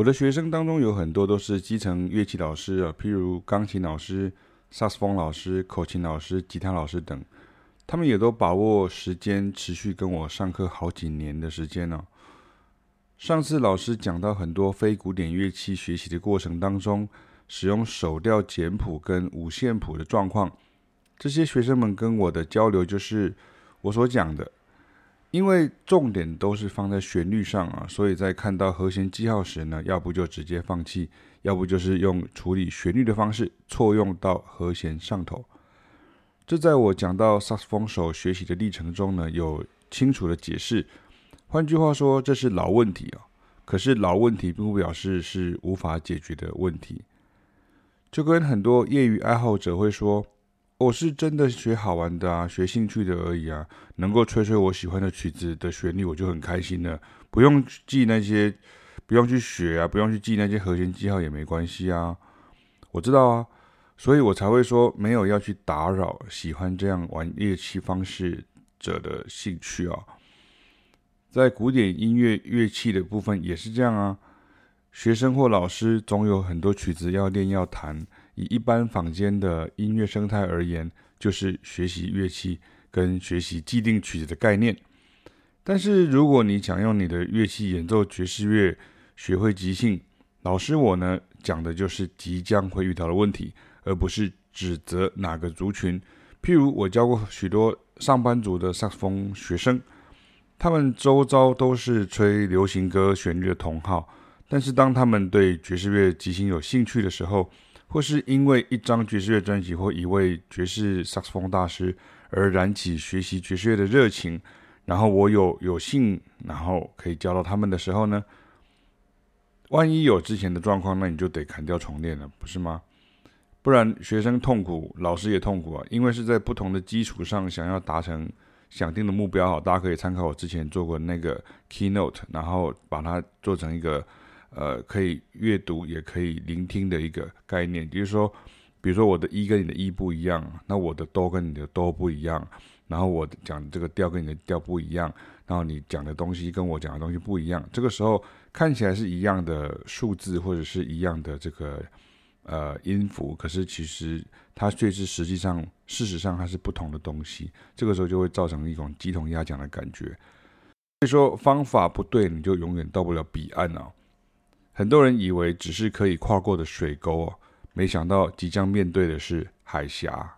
我的学生当中有很多都是基层乐器老师啊，譬如钢琴老师、萨斯风老师、口琴老师、吉他老师等，他们也都把握时间，持续跟我上课好几年的时间呢。上次老师讲到很多非古典乐器学习的过程当中，使用手调简谱跟五线谱的状况，这些学生们跟我的交流就是我所讲的，因为重点都是放在旋律上啊，所以在看到和弦记号时呢，要不就直接放弃，要不就是用处理旋律的方式错用到和弦上头。这在我讲到萨克斯风手学习的历程中呢，有清楚的解释。换句话说，这是老问题啊。可是老问题并不表示是无法解决的问题。就跟很多业余爱好者会说：“我是真的学好玩的啊，学兴趣的而已啊。能够吹吹我喜欢的曲子的旋律，我就很开心了。不用记那些，不用去学啊，不用去记那些和弦记号也没关系啊。我知道啊，所以我才会说没有要去打扰喜欢这样玩乐器方式者的兴趣啊。”在古典音乐乐器的部分也是这样啊，学生或老师总有很多曲子要练要弹。以一般坊间的音乐生态而言，就是学习乐器跟学习既定曲子的概念。但是如果你想用你的乐器演奏爵士乐，学会即兴，老师我呢讲的就是即将会遇到的问题，而不是指责哪个族群。譬如我教过许多上班族的萨克斯风学生。他们周遭都是吹流行歌旋律的同好，但是当他们对爵士乐即兴有兴趣的时候，或是因为一张爵士乐专辑或一位爵士萨克斯风大师而燃起学习爵士乐的热情，然后我有有幸，然后可以教到他们的时候呢，万一有之前的状况，那你就得砍掉重练了，不是吗？不然学生痛苦，老师也痛苦啊，因为是在不同的基础上想要达成。想定的目标，好，大家可以参考我之前做过那个 keynote，然后把它做成一个呃可以阅读也可以聆听的一个概念。比如说，比如说我的一跟你的一不一样，那我的哆跟你的哆不一样，然后我讲这个调跟你的调不一样，然后你讲的东西跟我讲的东西不一样。这个时候看起来是一样的数字或者是一样的这个。呃，音符，可是其实它却是实际上，事实上它是不同的东西。这个时候就会造成一种鸡同鸭讲的感觉。所以说方法不对，你就永远到不了彼岸啊！很多人以为只是可以跨过的水沟，没想到即将面对的是海峡。